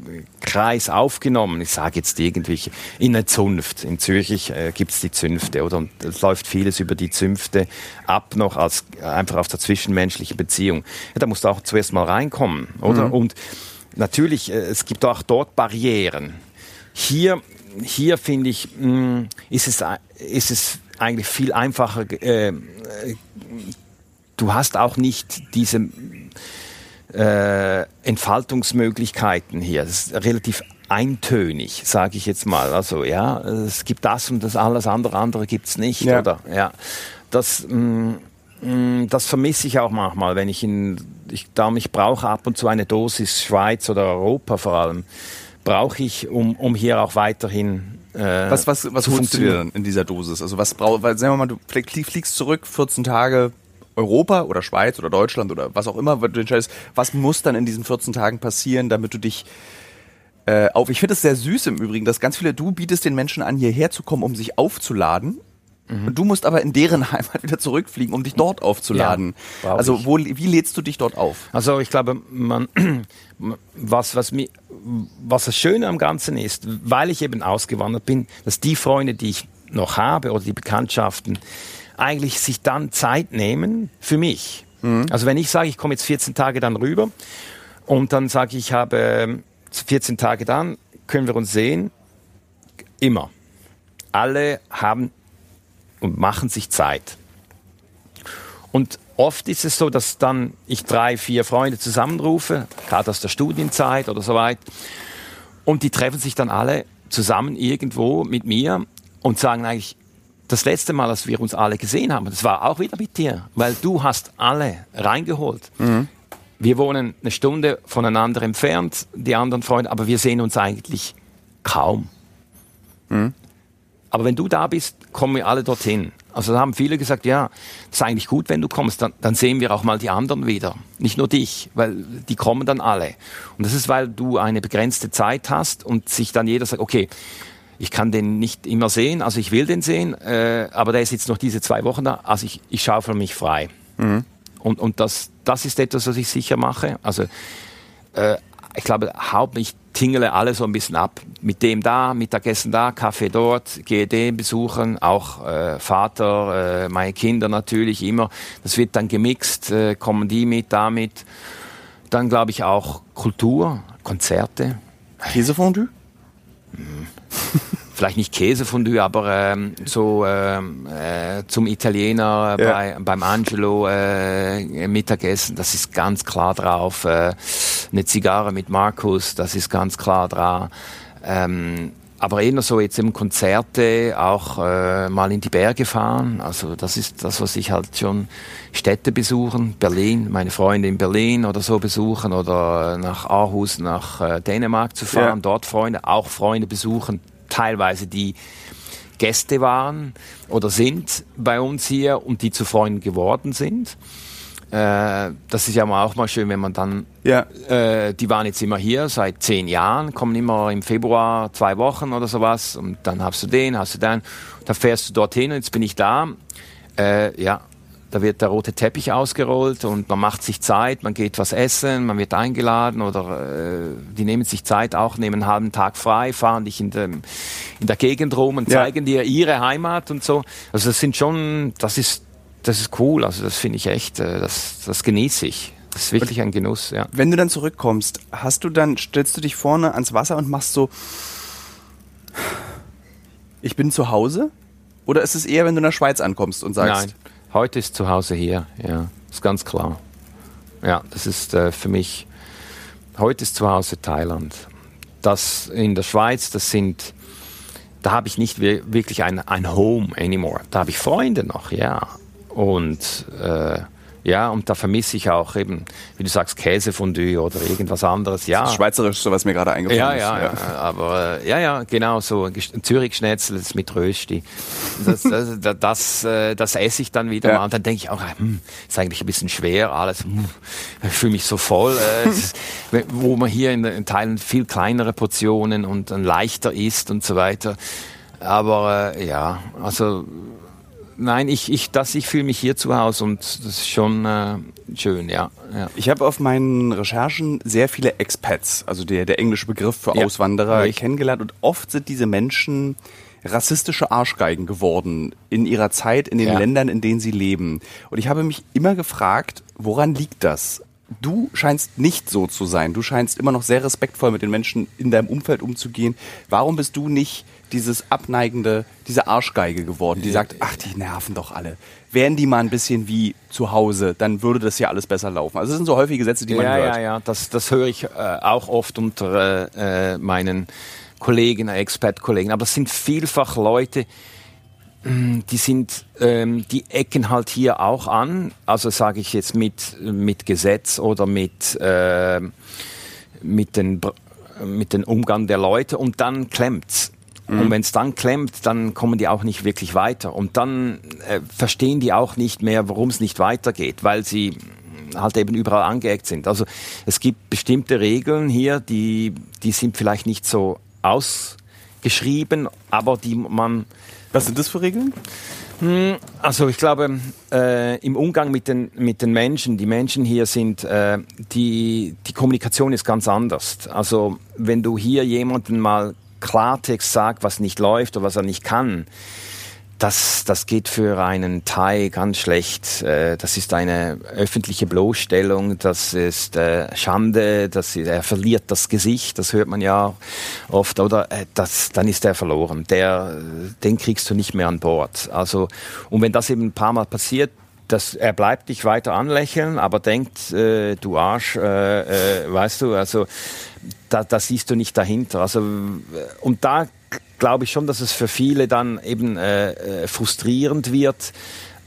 Kreis aufgenommen. Ich sage jetzt irgendwie in eine Zunft. In Zürich äh, gibt es die Zünfte oder es läuft vieles über die Zünfte ab noch als einfach auf der zwischenmenschlichen Beziehung. Ja, da musst du auch zuerst mal reinkommen, oder? Mhm. Und natürlich, äh, es gibt auch dort Barrieren. Hier, hier finde ich, mh, mm, ist es, ist es eigentlich viel einfacher. Äh, du hast auch nicht diese äh, Entfaltungsmöglichkeiten hier. Das ist relativ eintönig, sage ich jetzt mal. Also ja, es gibt das und das alles andere, andere gibt's nicht, ja. oder? Ja, das. Mh, mm, mm, das vermisse ich auch manchmal, wenn ich in, ich, darum ich brauche ab und zu eine Dosis Schweiz oder Europa vor allem, brauche ich, um, um hier auch weiterhin äh, was was was holst du dir dann in dieser Dosis? Also was brauchst, weil sagen wir mal, du fliegst zurück, 14 Tage, Europa oder Schweiz oder Deutschland oder was auch immer du entscheidest, was muss dann in diesen 14 Tagen passieren, damit du dich äh, auf. Ich finde es sehr süß im Übrigen, dass ganz viele, du bietest den Menschen an, hierher zu kommen, um sich aufzuladen. Mhm. Und du musst aber in deren Heimat wieder zurückfliegen, um dich dort aufzuladen. Ja, also wo, wie lädst du dich dort auf? Also ich glaube, man, was, was, mir, was das Schöne am Ganzen ist, weil ich eben ausgewandert bin, dass die Freunde, die ich noch habe oder die Bekanntschaften, eigentlich sich dann Zeit nehmen für mich. Mhm. Also wenn ich sage, ich komme jetzt 14 Tage dann rüber und dann sage ich, ich habe 14 ähm, Tage dann, können wir uns sehen, immer. Alle haben und machen sich Zeit. Und oft ist es so, dass dann ich drei, vier Freunde zusammenrufe, gerade aus der Studienzeit oder so weit, und die treffen sich dann alle zusammen irgendwo mit mir und sagen eigentlich, das letzte Mal, als wir uns alle gesehen haben, das war auch wieder mit dir, weil du hast alle reingeholt. Mhm. Wir wohnen eine Stunde voneinander entfernt, die anderen Freunde, aber wir sehen uns eigentlich kaum. Mhm. Aber wenn du da bist, kommen wir alle dorthin. Also da haben viele gesagt, ja, das ist eigentlich gut, wenn du kommst, dann, dann sehen wir auch mal die anderen wieder. Nicht nur dich, weil die kommen dann alle. Und das ist, weil du eine begrenzte Zeit hast und sich dann jeder sagt, okay, ich kann den nicht immer sehen, also ich will den sehen, äh, aber der ist jetzt noch diese zwei Wochen da, also ich, ich schaufel mich frei. Mhm. Und, und das, das ist etwas, was ich sicher mache. Also äh, ich glaube, hauptsächlich tingle alle so ein bisschen ab. Mit dem da, Mittagessen da, Kaffee dort, gehe den besuchen, auch äh, Vater, äh, meine Kinder natürlich immer. Das wird dann gemixt, äh, kommen die mit, damit. Dann glaube ich auch Kultur, Konzerte. Käsefondue? Mhm. Vielleicht nicht Käsefondue, aber ähm, so ähm, äh, zum Italiener ja. bei, beim Angelo äh, Mittagessen, das ist ganz klar drauf. Äh, eine Zigarre mit Markus, das ist ganz klar drauf. Ähm, aber eher so jetzt im Konzerte auch äh, mal in die Berge fahren. Also das ist das, was ich halt schon Städte besuchen, Berlin, meine Freunde in Berlin oder so besuchen oder nach Aarhus, nach äh, Dänemark zu fahren, ja. dort Freunde, auch Freunde besuchen, teilweise die Gäste waren oder sind bei uns hier und die zu Freunden geworden sind. Äh, das ist ja auch mal schön, wenn man dann, ja. äh, die waren jetzt immer hier seit zehn Jahren, kommen immer im Februar zwei Wochen oder sowas und dann hast du den, hast du den, dann fährst du dorthin und jetzt bin ich da. Äh, ja, da wird der rote Teppich ausgerollt und man macht sich Zeit, man geht was essen, man wird eingeladen oder äh, die nehmen sich Zeit auch, nehmen einen halben Tag frei, fahren dich in, dem, in der Gegend rum und ja. zeigen dir ihre Heimat und so. Also das sind schon, das ist, das ist cool, also das finde ich echt, äh, das, das genieße ich. Das ist wirklich ein Genuss, ja. Wenn du dann zurückkommst, hast du dann, stellst du dich vorne ans Wasser und machst so, ich bin zu Hause? Oder ist es eher, wenn du in der Schweiz ankommst und sagst, Nein Heute ist zu Hause hier, ja, ist ganz klar. Ja, das ist äh, für mich, heute ist zu Hause Thailand. Das in der Schweiz, das sind da habe ich nicht wirklich ein, ein Home anymore. Da habe ich Freunde noch, ja. Und äh, ja, und da vermisse ich auch eben, wie du sagst, Käsefondue oder irgendwas anderes. Ja. Das Schweizerisch, so was mir gerade eingefallen ja, ist. Ja, ja, aber äh, ja, ja, genau so. Zürich-Schnetzel mit Rösti. Das, das, das, das, äh, das esse ich dann wieder ja. mal. Und dann denke ich auch, hm, ist eigentlich ein bisschen schwer alles. Hm, ich fühle mich so voll. Äh, wo man hier in, in Teilen viel kleinere Portionen und dann leichter isst und so weiter. Aber äh, ja, also nein, ich, ich, ich fühle mich hier zu Hause und das ist schon äh, schön, ja. ja. Ich habe auf meinen Recherchen sehr viele Expats, also der, der englische Begriff für ja, Auswanderer, richtig. kennengelernt und oft sind diese Menschen rassistische Arschgeigen geworden in ihrer Zeit in den ja. Ländern, in denen sie leben. Und ich habe mich immer gefragt, woran liegt das? Du scheinst nicht so zu sein. Du scheinst immer noch sehr respektvoll mit den Menschen in deinem Umfeld umzugehen. Warum bist du nicht dieses abneigende, diese Arschgeige geworden, die sagt, ach, die nerven doch alle. Wären die mal ein bisschen wie zu Hause, dann würde das ja alles besser laufen. Also das sind so häufige Sätze, die man ja, hört. Ja, ja, das, das höre ich äh, auch oft unter äh, meinen Kollegen, Expat-Kollegen. Aber es sind vielfach Leute, mm, die sind, ähm, die ecken halt hier auch an. Also sage ich jetzt mit, mit Gesetz oder mit, äh, mit den mit dem Umgang der Leute und dann klemmt's. Mhm. Und wenn es dann klemmt, dann kommen die auch nicht wirklich weiter. Und dann äh, verstehen die auch nicht mehr, warum es nicht weitergeht, weil sie halt eben überall angeeckt sind. Also es gibt bestimmte Regeln hier, die, die sind vielleicht nicht so ausgeschrieben, aber die man... Was sind das für Regeln? Hm, also ich glaube, äh, im Umgang mit den, mit den Menschen, die Menschen hier sind, äh, die, die Kommunikation ist ganz anders. Also wenn du hier jemanden mal Klartext sagt, was nicht läuft oder was er nicht kann, das, das geht für einen Thai ganz schlecht. Äh, das ist eine öffentliche Bloßstellung, das ist äh, Schande, das ist, er verliert das Gesicht, das hört man ja oft, oder äh, das, dann ist er verloren. Der, den kriegst du nicht mehr an Bord. Also, und wenn das eben ein paar Mal passiert, das, er bleibt dich weiter anlächeln, aber denkt, äh, du Arsch, äh, äh, weißt du, also da, da siehst du nicht dahinter. Also, und da glaube ich schon, dass es für viele dann eben äh, äh, frustrierend wird.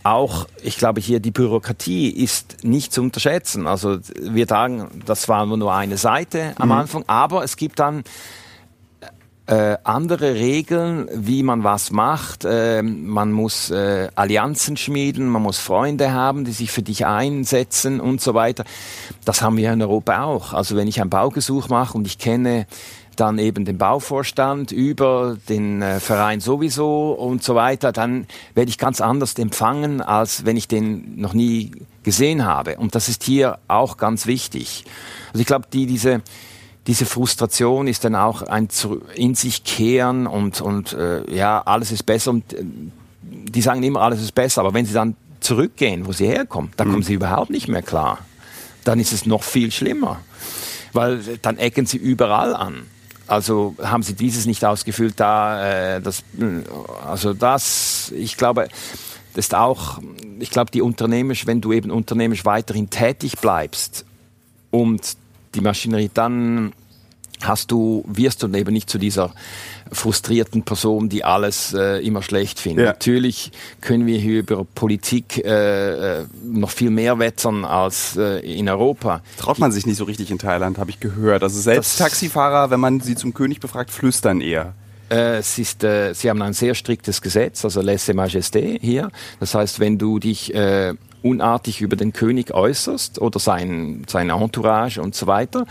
Auch, ich glaube, hier die Bürokratie ist nicht zu unterschätzen. Also wir sagen, das war nur eine Seite am mhm. Anfang, aber es gibt dann äh, andere Regeln, wie man was macht. Äh, man muss äh, Allianzen schmieden, man muss Freunde haben, die sich für dich einsetzen und so weiter. Das haben wir in Europa auch. Also wenn ich ein Baugesuch mache und ich kenne dann eben den Bauvorstand über den äh, Verein sowieso und so weiter, dann werde ich ganz anders empfangen, als wenn ich den noch nie gesehen habe. Und das ist hier auch ganz wichtig. Also ich glaube, die, diese, diese Frustration ist dann auch ein in sich kehren und, und äh, ja, alles ist besser. Und äh, die sagen immer, alles ist besser, aber wenn sie dann zurückgehen, wo sie herkommen, dann mhm. kommen sie überhaupt nicht mehr klar. Dann ist es noch viel schlimmer, weil dann ecken sie überall an. Also haben sie dieses nicht ausgefüllt, da, äh, das, also das, ich glaube, das ist auch, ich glaube, die unternehmerisch, wenn du eben unternehmerisch weiterhin tätig bleibst und die Maschinerie, dann hast du, wirst du eben nicht zu dieser frustrierten Person, die alles äh, immer schlecht findet. Ja. Natürlich können wir hier über Politik äh, äh, noch viel mehr wettern als äh, in Europa. Traut man sich nicht so richtig in Thailand, habe ich gehört. Also selbst das Taxifahrer, wenn man sie zum König befragt, flüstern eher. Äh, es ist, äh, sie haben ein sehr striktes Gesetz, also Laissez Majesté hier. Das heißt, wenn du dich äh, unartig über den König äußerst oder sein, sein Entourage und so weiter,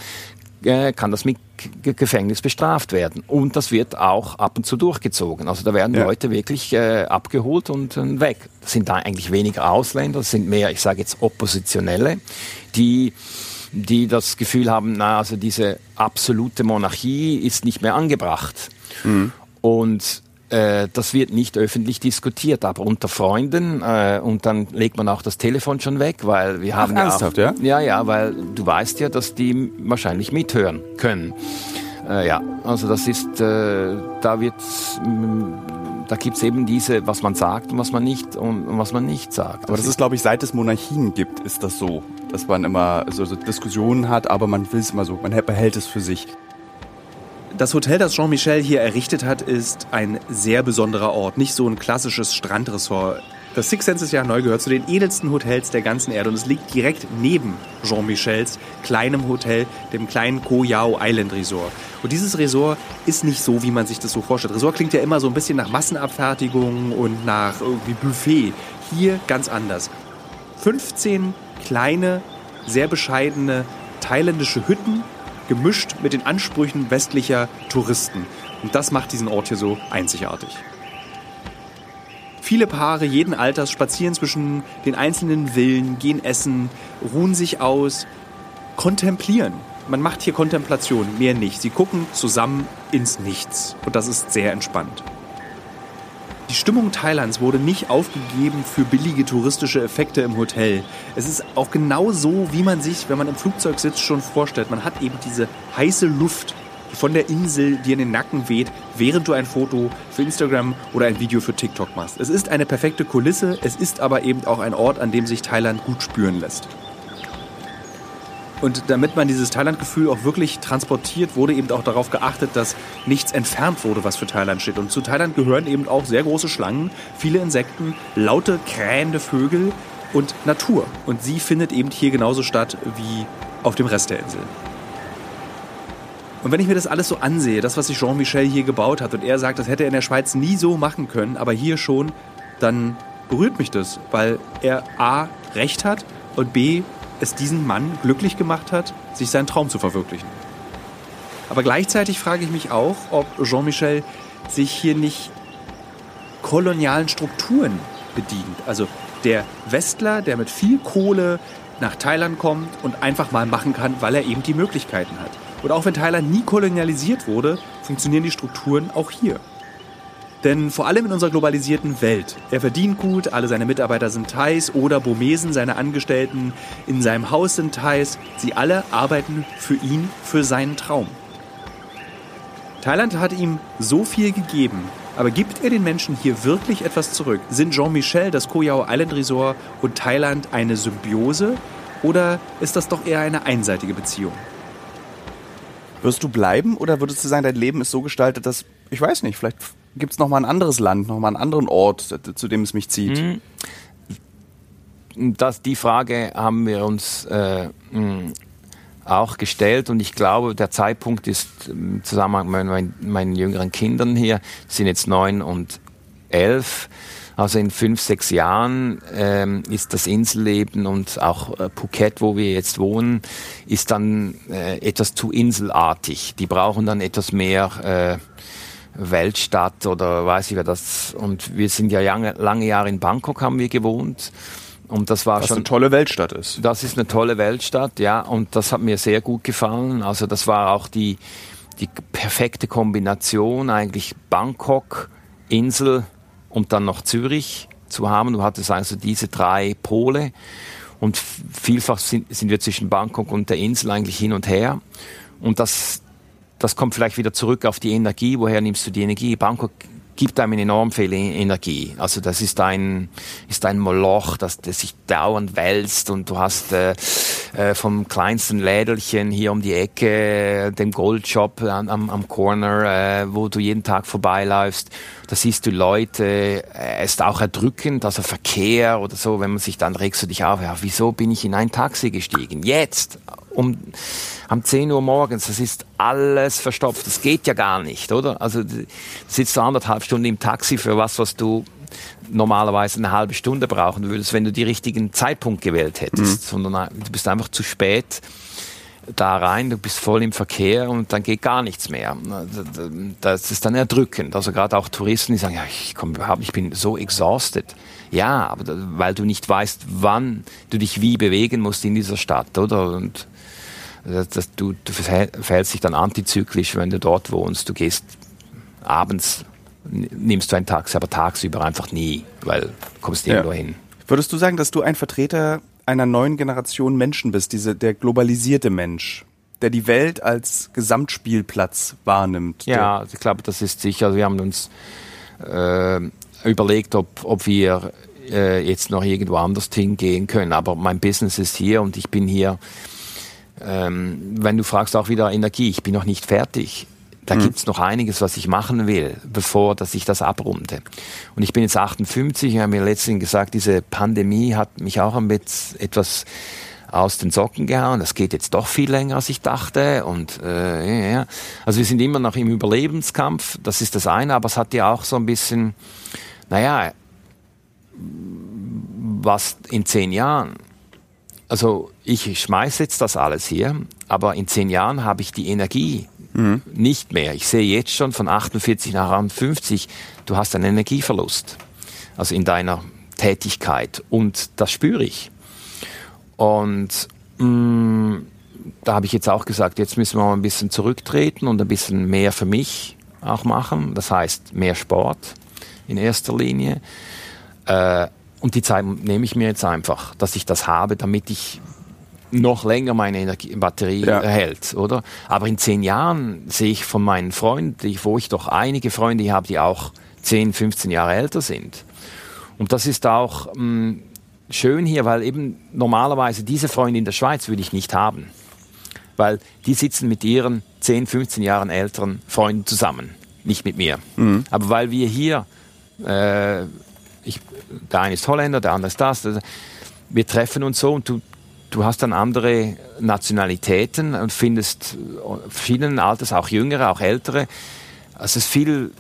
kann das mit Gefängnis bestraft werden. Und das wird auch ab und zu durchgezogen. Also da werden ja. Leute wirklich äh, abgeholt und äh, weg. Das sind da eigentlich weniger Ausländer, das sind mehr, ich sage jetzt, Oppositionelle, die die das Gefühl haben, na, also diese absolute Monarchie ist nicht mehr angebracht. Mhm. Und äh, das wird nicht öffentlich diskutiert, aber unter Freunden äh, und dann legt man auch das Telefon schon weg, weil wir haben Ach, ja, ernsthaft, ja? Ja, ja, weil du weißt ja, dass die wahrscheinlich mithören können. Äh, ja, also das ist, äh, da wird, mm, da gibt's eben diese, was man sagt und was man nicht und, und was man nicht sagt. Aber das, das ist, glaube ich, seit es Monarchien gibt, ist das so, dass man immer so, so Diskussionen hat, aber man will es immer so, man behält es für sich Das Hotel, das Jean-Michel hier errichtet hat, ist ein sehr besonderer Ort. Nicht so ein klassisches Strandressort. Das Six Senses Jahr neu gehört zu den edelsten Hotels der ganzen Erde und es liegt direkt neben Jean-Michels kleinem Hotel, dem kleinen Koh Yao Island Resort. Und dieses Resort ist nicht so, wie man sich das so vorstellt. Resort klingt ja immer so ein bisschen nach Massenabfertigung und nach irgendwie Buffet. Hier ganz anders. 15 kleine, sehr bescheidene thailändische Hütten gemischt mit den Ansprüchen westlicher Touristen. Und das macht diesen Ort hier so einzigartig. Viele Paare jeden Alters spazieren zwischen den einzelnen Villen, gehen essen, ruhen sich aus, kontemplieren. Man macht hier Kontemplation, mehr nicht. Sie gucken zusammen ins Nichts. Und das ist sehr entspannt. Die Stimmung Thailands wurde nicht aufgegeben für billige touristische Effekte im Hotel. Es ist auch genau so, wie man sich, wenn man im Flugzeug sitzt, schon vorstellt. Man hat eben diese heiße Luft von der Insel dir in den Nacken weht, während du ein Foto für Instagram oder ein Video für TikTok machst. Es ist eine perfekte Kulisse, es ist aber eben auch ein Ort, an dem sich Thailand gut spüren lässt. Und damit man dieses Thailand-Gefühl auch wirklich transportiert, wurde eben auch darauf geachtet, dass nichts entfernt wurde, was für Thailand steht. Und zu Thailand gehören eben auch sehr große Schlangen, viele Insekten, laute, krähende Vögel und Natur. Und sie findet eben hier genauso statt wie auf dem Rest der Insel. Und wenn ich mir das alles so ansehe, das, was sich Jean-Michel hier gebaut hat, und er sagt, das hätte er in der Schweiz nie so machen können, aber hier schon, dann berührt mich das, weil er A, Recht hat und B, es diesen Mann glücklich gemacht hat, sich seinen Traum zu verwirklichen. Aber gleichzeitig frage ich mich auch, ob Jean-Michel sich hier nicht kolonialen Strukturen bedient. Also der Westler, der mit viel Kohle nach Thailand kommt und einfach mal machen kann, weil er eben die Möglichkeiten hat. Und auch wenn Thailand nie kolonialisiert wurde, funktionieren die Strukturen auch hier. Denn vor allem in unserer globalisierten Welt, er verdient gut, alle seine Mitarbeiter sind Thais oder Burmesen, seine Angestellten in seinem Haus sind Thais, sie alle arbeiten für ihn, für seinen Traum. Thailand hat ihm so viel gegeben, aber gibt er den Menschen hier wirklich etwas zurück? Sind Jean-Michel, das Koh Yao Island Resort und Thailand eine Symbiose oder ist das doch eher eine einseitige Beziehung? Wirst du bleiben oder würdest du sagen, dein Leben ist so gestaltet, dass, ich weiß nicht, vielleicht gibt es nochmal ein anderes Land, nochmal einen anderen Ort, zu dem es mich zieht? Mhm. Das, die Frage haben wir uns äh, auch gestellt und ich glaube, der Zeitpunkt ist im Zusammenhang mit meinen, meinen jüngeren Kindern hier, sind jetzt neun und elf. Also in fünf, sechs Jahren ähm, ist das Inselleben und auch äh, Phuket, wo wir jetzt wohnen, ist dann äh, etwas zu inselartig. Die brauchen dann etwas mehr äh, Weltstadt oder weiß ich wer das. Und wir sind ja lange, lange Jahre in Bangkok haben wir gewohnt. Und das war Was schon eine tolle Weltstadt ist. Das ist eine tolle Weltstadt, ja. Und das hat mir sehr gut gefallen. Also das war auch die, die perfekte Kombination, eigentlich Bangkok, Insel und dann noch Zürich zu haben. Du hattest also diese drei Pole. Und vielfach sind, sind wir zwischen Bangkok und der Insel eigentlich hin und her. Und das, das kommt vielleicht wieder zurück auf die Energie. Woher nimmst du die Energie? Bangkok gibt einem enorm viel e- Energie. Also das ist ein, ist ein Moloch, das, das sich dauernd wälzt und du hast äh, äh, vom kleinsten Lädelchen hier um die Ecke, dem Goldshop am, am Corner, äh, wo du jeden Tag vorbeiläufst. Da siehst du Leute, äh, es ist auch erdrückend, also Verkehr oder so, wenn man sich dann regst du dich auf, ja, wieso bin ich in ein Taxi gestiegen? Jetzt! Um, um 10 Uhr morgens, das ist alles verstopft. Das geht ja gar nicht, oder? Also sitzt du anderthalb Stunden im Taxi für was, was du normalerweise eine halbe Stunde brauchen würdest, wenn du die richtigen Zeitpunkt gewählt hättest. Mhm. Sondern äh, du bist einfach zu spät da rein, du bist voll im Verkehr und dann geht gar nichts mehr. Das ist dann erdrückend. Also gerade auch Touristen, die sagen, ja, ich komme überhaupt, ich bin so exhausted. Ja, aber weil du nicht weißt, wann du dich wie bewegen musst in dieser Stadt, oder? Und das, das, du, du verhältst dich dann antizyklisch, wenn du dort wohnst. Du gehst abends, nimmst du ein Taxi, aber tagsüber einfach nie, weil du kommst nirgendwo Ja. hin. Würdest du sagen, dass du ein Vertreter einer neuen Generation Menschen bist, diese, der globalisierte Mensch, der die Welt als Gesamtspielplatz wahrnimmt? Ja, ich glaube, das ist sicher. Also wir haben uns äh, überlegt, ob, ob wir äh, jetzt noch irgendwo anders hingehen können. Aber mein Business ist hier und ich bin hier. Ähm, wenn du fragst auch wieder Energie, ich bin noch nicht fertig. Da mhm. gibt's noch einiges, was ich machen will, bevor dass ich das abrunde. Und ich bin jetzt 58, ich habe mir letztens gesagt, diese Pandemie hat mich auch ein bisschen etwas aus den Socken gehauen. Das geht jetzt doch viel länger, als ich dachte. Und äh, ja. Also wir sind immer noch im Überlebenskampf. Das ist das eine, aber es hat ja auch so ein bisschen, naja, was in zehn Jahren. Also ich schmeiße jetzt das alles hier, aber in zehn Jahren habe ich die Energie mhm. nicht mehr. Ich sehe jetzt schon von 48 nach 58, du hast einen Energieverlust. Also in deiner Tätigkeit. Und das spüre ich. Und mh, mm, da habe ich jetzt auch gesagt, jetzt müssen wir mal ein bisschen zurücktreten und ein bisschen mehr für mich auch machen. Das heißt mehr Sport in erster Linie. Äh, und die Zeit nehme ich mir jetzt einfach, dass ich das habe, damit ich noch länger meine Energie, Batterie ja. erhält, oder? Aber in zehn Jahren sehe ich von meinen Freunden, wo ich doch einige Freunde habe, die auch 10, 15 Jahre älter sind. Und das ist auch mh, mm, schön hier, weil eben normalerweise diese Freunde in der Schweiz würde ich nicht haben. Weil die sitzen mit ihren 10, 15 Jahren älteren Freunden zusammen, nicht mit mir. Mhm. Aber weil wir hier, äh, der eine ist Holländer, der andere ist das, wir treffen uns so und du, du hast dann andere Nationalitäten und findest verschiedenen Alters, auch jüngere, auch ältere. Also es ist viel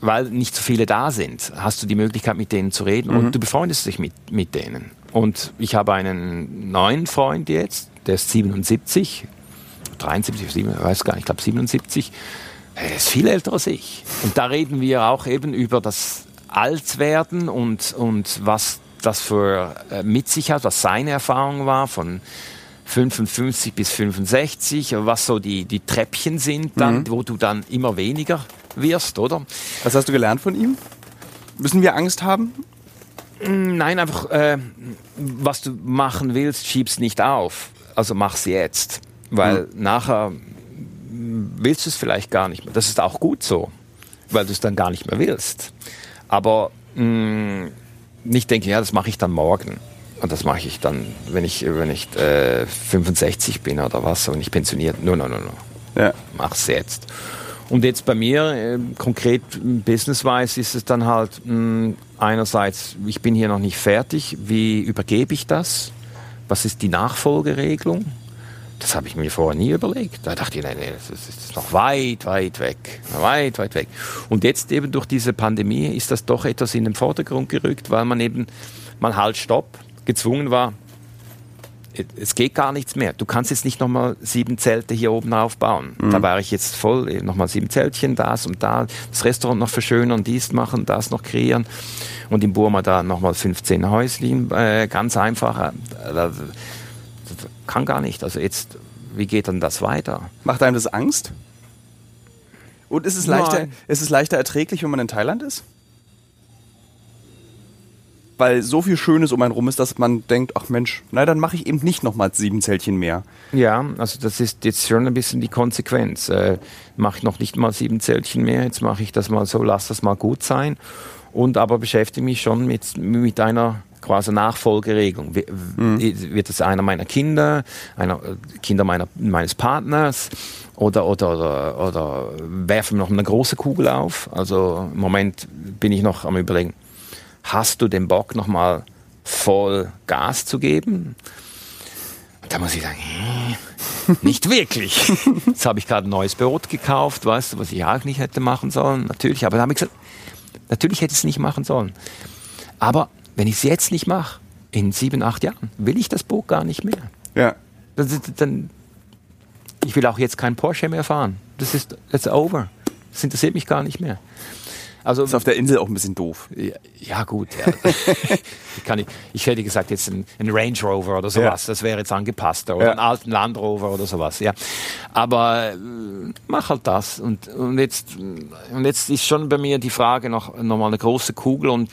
weil nicht so viele da sind, hast du die Möglichkeit, mit denen zu reden mhm. und du befreundest dich mit, mit denen. Und ich habe einen neuen Freund jetzt, der ist 77, 73, ich weiß gar nicht, ich glaube 77. Er ist viel älter als ich. Und da reden wir auch eben über das Altwerden und, und was das für äh, mit sich hat, was seine Erfahrung war von 55 bis 65, was so die, die Treppchen sind, dann, mhm. wo du dann immer weniger wirst, oder? Was hast du gelernt von ihm? Müssen wir Angst haben? Mm, nein, einfach, äh, was du machen willst, schiebst nicht auf. Also mach's jetzt. Weil mhm. nachher willst du es vielleicht gar nicht mehr. Das ist auch gut so, weil du es dann gar nicht mehr willst. Aber mh, mm, nicht denken, ja, das mache ich dann morgen. Und das mache ich dann, wenn ich, wenn ich äh, 65 bin oder was, und ich pensioniert. No, no, no, no. Ja. Mach's jetzt. Und jetzt bei mir, äh, konkret business-wise, ist es dann halt mh, hm, einerseits, ich bin hier noch nicht fertig, wie übergebe ich das? Was ist die Nachfolgeregelung? Das habe ich mir vorher nie überlegt. Da dachte ich, nein, nein, das ist noch weit, weit weg. Weit, weit weg. Und jetzt eben durch diese Pandemie ist das doch etwas in den Vordergrund gerückt, weil man eben mal halt Stopp gezwungen war, es geht gar nichts mehr. Du kannst jetzt nicht nochmal sieben Zelte hier oben aufbauen. Mhm. Da war ich jetzt voll, eh, nochmal sieben Zeltchen, das und da, das Restaurant noch verschönern, dies machen, das noch kreieren. Und in Burma da nochmal 15 Häuschen, äh, ganz einfach. Kann gar nicht. Also jetzt, wie geht dann das weiter? Macht einem das Angst? Und ist es leichter, ist es leichter erträglich, wenn man in Thailand ist? weil so viel Schönes um einen rum ist, dass man denkt, ach Mensch, na dann mache ich eben nicht nochmal sieben Zeltchen mehr. Ja, also das ist jetzt schon ein bisschen die Konsequenz. Äh, mache ich noch nicht mal sieben Zeltchen mehr, jetzt mache ich das mal so, lass das mal gut sein. Und aber beschäftige mich schon mit, mit einer quasi Nachfolgeregelung. Mhm. Wird es einer meiner Kinder, einer äh, Kinder meiner, meines Partners oder, oder, oder, oder werfen wir noch eine große Kugel auf? Also im Moment bin ich noch am überlegen, hast du den Bock nochmal voll Gas zu geben? da muss ich sagen, nicht wirklich. Jetzt habe ich gerade ein neues Brot gekauft, weißt du, was ich auch nicht hätte machen sollen. Natürlich, aber da habe ich gesagt, natürlich hätte ich es nicht machen sollen. Aber wenn ich es jetzt nicht mache, in sieben, acht Jahren, will ich das Boot gar nicht mehr. Ja. Das dann, ich will auch jetzt kein Porsche mehr fahren. Das ist, that's over. Das interessiert mich gar nicht mehr. Also ist auf der Insel auch ein bisschen doof. Ja, ja gut. Ja. kann ich, ich hätte gesagt jetzt ein, ein Range Rover oder sowas. Ja. Das wäre jetzt angepasster oder ja. einen alten Land Rover oder sowas. Ja, aber äh, mach halt das und und jetzt und jetzt ist schon bei mir die Frage noch noch mal eine große Kugel und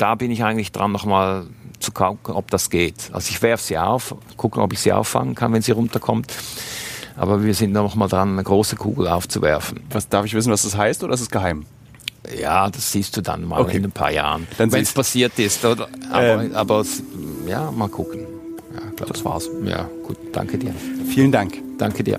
da bin ich eigentlich dran noch mal zu gucken, ob das geht. Also ich werfe sie auf, gucken, ob ich sie auffangen kann, wenn sie runterkommt. Aber wir sind noch mal dran, eine große Kugel aufzuwerfen. Was darf ich wissen, was das heißt, oder ist es geheim? Ja, das siehst du dann mal okay. in ein paar Jahren, wenn es passiert ist. Oder? Aber, ähm, aber ja, mal gucken. Ja, glaub, das war's. Ja, gut. Danke dir. Vielen Dank. Danke dir.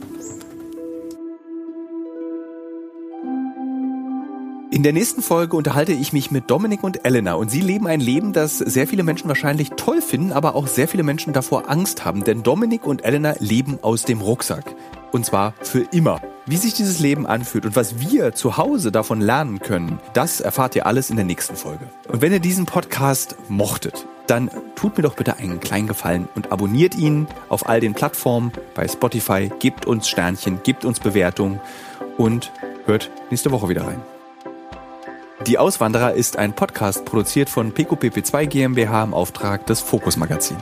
In der nächsten Folge unterhalte ich mich mit Dominik und Elena und sie leben ein Leben, das sehr viele Menschen wahrscheinlich toll finden, aber auch sehr viele Menschen davor Angst haben, denn Dominik und Elena leben aus dem Rucksack. Und zwar für immer. Wie sich dieses Leben anfühlt und was wir zu Hause davon lernen können, das erfahrt ihr alles in der nächsten Folge. Und wenn ihr diesen Podcast mochtet, dann tut mir doch bitte einen kleinen Gefallen und abonniert ihn auf all den Plattformen bei Spotify, gebt uns Sternchen, gebt uns Bewertungen und hört nächste Woche wieder rein. Die Auswanderer ist ein Podcast produziert von PQPP2 GmbH im Auftrag des Fokus Magazin.